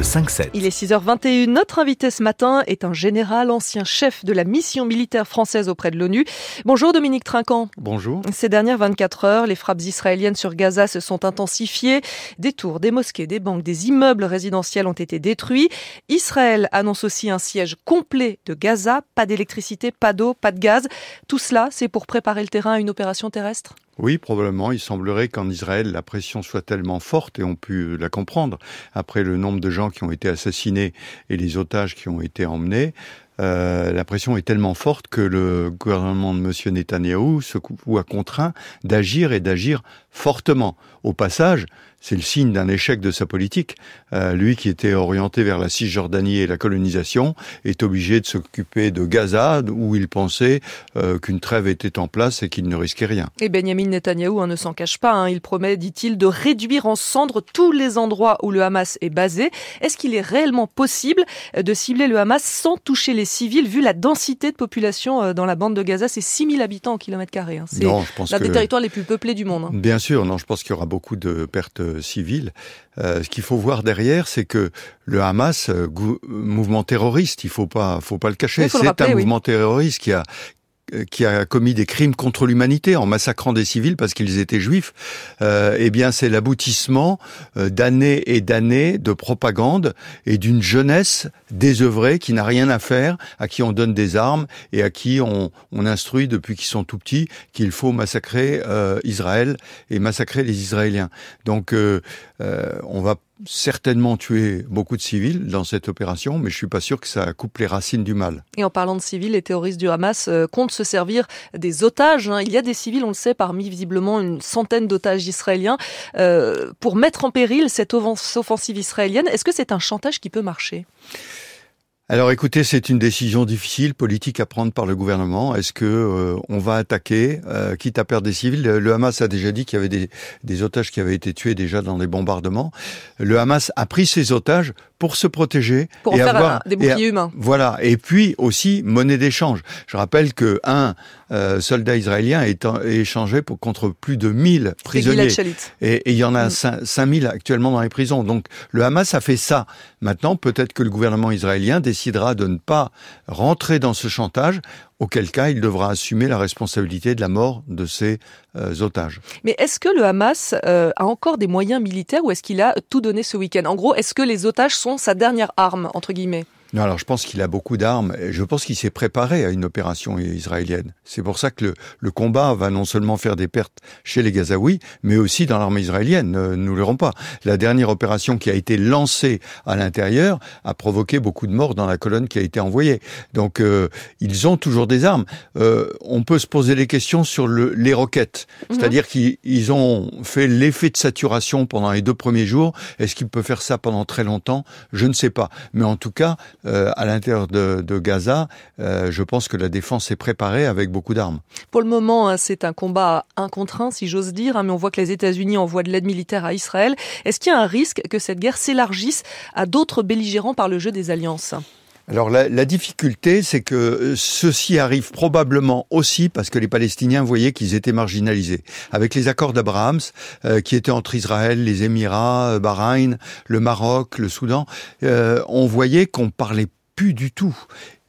Le 5-7. Il est 6h21. Notre invité ce matin est un général, ancien chef de la mission militaire française auprès de l'ONU. Bonjour Dominique Trinquant. Bonjour. Ces dernières 24 heures, les frappes israéliennes sur Gaza se sont intensifiées. Des tours, des mosquées, des banques, des immeubles résidentiels ont été détruits. Israël annonce aussi un siège complet de Gaza. Pas d'électricité, pas d'eau, pas de gaz. Tout cela, c'est pour préparer le terrain à une opération terrestre? Oui, probablement. Il semblerait qu'en Israël, la pression soit tellement forte, et on peut la comprendre, après le nombre de gens qui ont été assassinés et les otages qui ont été emmenés, euh, la pression est tellement forte que le gouvernement de M. Netanyahou se voit contraint d'agir et d'agir fortement. Au passage, c'est le signe d'un échec de sa politique. Euh, lui qui était orienté vers la Cisjordanie et la colonisation est obligé de s'occuper de Gaza où il pensait euh, qu'une trêve était en place et qu'il ne risquait rien. Et Benjamin Netanyahou hein, ne s'en cache pas. Hein. Il promet, dit-il, de réduire en cendres tous les endroits où le Hamas est basé. Est-ce qu'il est réellement possible de cibler le Hamas sans toucher les civils vu la densité de population euh, dans la bande de Gaza? C'est 6000 habitants au kilomètre carré. Hein. C'est l'un des territoires les plus peuplés du monde. Bien sûr, non, je pense qu'il y aura beaucoup de pertes Euh, ce qu'il faut voir derrière, c'est que le Hamas, euh, mouvement terroriste, il faut pas, faut pas le cacher, c'est un mouvement terroriste qui a qui a commis des crimes contre l'humanité en massacrant des civils parce qu'ils étaient juifs, euh, eh bien c'est l'aboutissement euh, d'années et d'années de propagande et d'une jeunesse désœuvrée qui n'a rien à faire, à qui on donne des armes et à qui on, on instruit depuis qu'ils sont tout petits qu'il faut massacrer euh, Israël et massacrer les Israéliens. Donc on va certainement tuer beaucoup de civils dans cette opération, mais je suis pas sûr que ça coupe les racines du mal. Et en parlant de civils, les terroristes du Hamas euh, comptent se servir des otages. Hein. Il y a des civils, on le sait, parmi visiblement une centaine d'otages israéliens, euh, pour mettre en péril cette offensive israélienne. Est-ce que c'est un chantage qui peut marcher? Alors écoutez, c'est une décision difficile, politique à prendre par le gouvernement. Est-ce que euh, on va attaquer, euh, quitte à perdre des civils? Le Hamas a déjà dit qu'il y avait des, des, otages qui avaient été tués déjà dans des bombardements. Le Hamas a pris ces otages pour se protéger pour et faire avoir des boucliers humains. Voilà, et puis aussi monnaie d'échange. Je rappelle que un euh, soldat israélien est, échangé pour contre plus de 1000 prisonniers. Et, il y en a mm. 5000 actuellement dans les prisons. Donc le Hamas a fait ça. Maintenant, peut-être que le gouvernement israélien décidera de ne pas rentrer dans ce chantage auquel cas il devra assumer la responsabilité de la mort de ses euh, otages. Mais est-ce que le Hamas euh, a encore des moyens militaires ou est-ce qu'il a tout donné ce week-end? En gros, est-ce que les otages sont sa dernière arme, entre guillemets? Non, alors je pense qu'il a beaucoup d'armes. Je pense qu'il s'est préparé à une opération israélienne. C'est pour ça que le, le, combat va non seulement faire des pertes chez les Gazaouis, mais aussi dans l'armée israélienne. Ne nous l'aurons pas. La dernière opération qui a été lancée à l'intérieur a provoqué beaucoup de morts dans la colonne qui a été envoyée. Donc euh, ils ont toujours des armes. Euh, on peut se poser des questions sur le, les roquettes. Mhm. C'est-à-dire qu'ils ont fait l'effet de saturation pendant les deux premiers jours. Est-ce qu'ils peuvent faire ça pendant très longtemps? Je ne sais pas. Mais en tout cas, euh, à l'intérieur de, Gaza, euh, je pense que la défense est préparée avec beaucoup d'armes. Pour le moment, hein, c'est un combat un contre un, si j'ose dire, hein, mais on voit que les États-Unis envoient de l'aide militaire à Israël. Est-ce qu'il y a un risque que cette guerre s'élargisse à d'autres belligérants par le jeu des alliances? Alors la, difficulté, c'est que euh, ceci arrive probablement aussi parce que les Palestiniens voyaient qu'ils étaient marginalisés. Avec les accords d'Abraham, euh, qui étaient entre Israël, les Émirats, euh, Bahreïn, le Maroc, le Soudan, on voyait qu'on parlait plus du tout.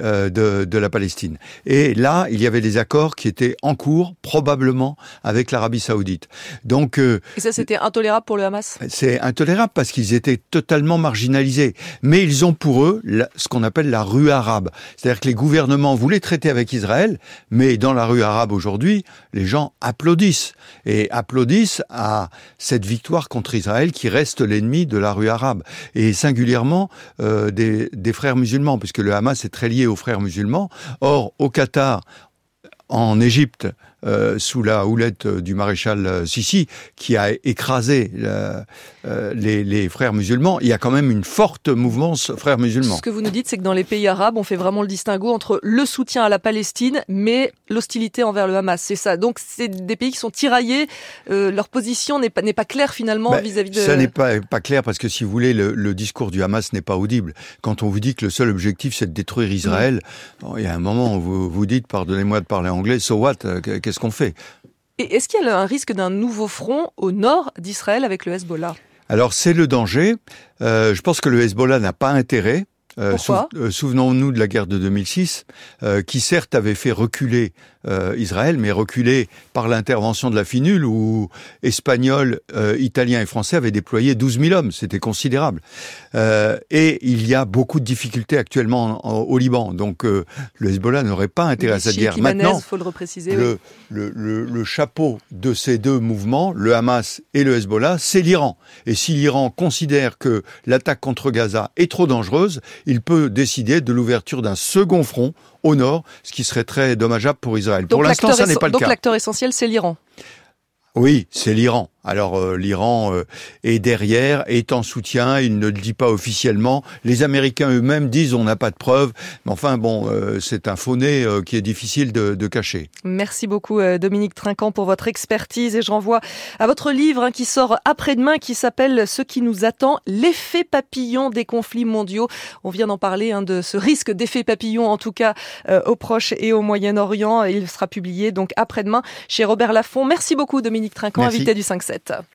Euh, de, de, la Palestine. Et là, il y avait des accords qui étaient en cours, probablement avec l'Arabie Saoudite. Donc, euh, et ça, c'était intolérable pour le Hamas? C'est intolérable parce qu'ils étaient totalement marginalisés. Mais ils ont pour eux ce qu'on appelle la rue arabe, c'est-à-dire que les gouvernements voulaient traiter avec Israël, mais dans la rue arabe aujourd'hui, les gens applaudissent et applaudissent à cette victoire contre Israël qui reste l'ennemi de la rue arabe et singulièrement euh, des, des frères musulmans, puisque le Hamas est très lié aux frères musulmans. Or, au Qatar, en Égypte, euh, sous la houlette du maréchal euh, Sissi, qui a écrasé euh, les, les, frères musulmans, il y a quand même une forte mouvance frères musulmans. Ce que vous nous dites, c'est que dans les pays arabes, on fait vraiment le distinguo entre le soutien à la Palestine, mais l'hostilité envers le Hamas. C'est ça. Donc, c'est des pays qui sont tiraillés. leur position n'est pas, claire finalement ben, vis-à-vis de. Ça n'est pas, pas clair parce que si vous voulez, le, le, discours du Hamas n'est pas audible. Quand on vous dit que le seul objectif, c'est de détruire Israël, il y a un moment où vous vous dites, pardonnez-moi de parler anglais, so what Qu'est-ce qu'on fait. Et est-ce qu'il y a un risque d'un nouveau front au nord d'Israël avec le Hezbollah? Alors c'est le danger. Euh, je pense que le Hezbollah n'a pas intérêt. Euh, euh, souvenons-nous de la guerre de 2006, euh, qui certes avait fait reculer Israël, mais reculer par l'intervention de la finule, où Espagnols, Italiens et Français avaient déployé 12 000 hommes. C'était considérable. et il y a beaucoup de difficultés actuellement au Liban. Donc le Hezbollah n'aurait pas intérêt à cette guerre. Maintenant, faut le, repréciser, le, le, le, chapeau de ces deux mouvements, le Hamas et le Hezbollah, c'est l'Iran. Et si l'Iran considère que l'attaque contre Gaza est trop dangereuse, il peut décider de l'ouverture d'un second front au nord, ce qui serait très dommageable pour Israël. pour l'instant, ça n'est pas le cas. Donc l'acteur essentiel, c'est l'Iran. Oui, c'est l'Iran. Alors euh, l'Iran euh, est derrière, est en soutien, il ne le dit pas officiellement. Les Américains eux-mêmes disent on n'a pas de preuves, mais enfin bon, euh, c'est un faux-nez qui est difficile de, de, cacher. Merci beaucoup Dominique Trinquant pour votre expertise et je renvoie à votre livre hein, qui sort après-demain qui s'appelle Ce qui nous attend, l'effet papillon des conflits mondiaux. On vient d'en parler hein, de ce risque d'effet papillon en tout cas au Proche et au Moyen-Orient. Il sera publié donc après-demain chez Robert Laffont. Merci beaucoup Dominique Trinquant, invité du 5-7.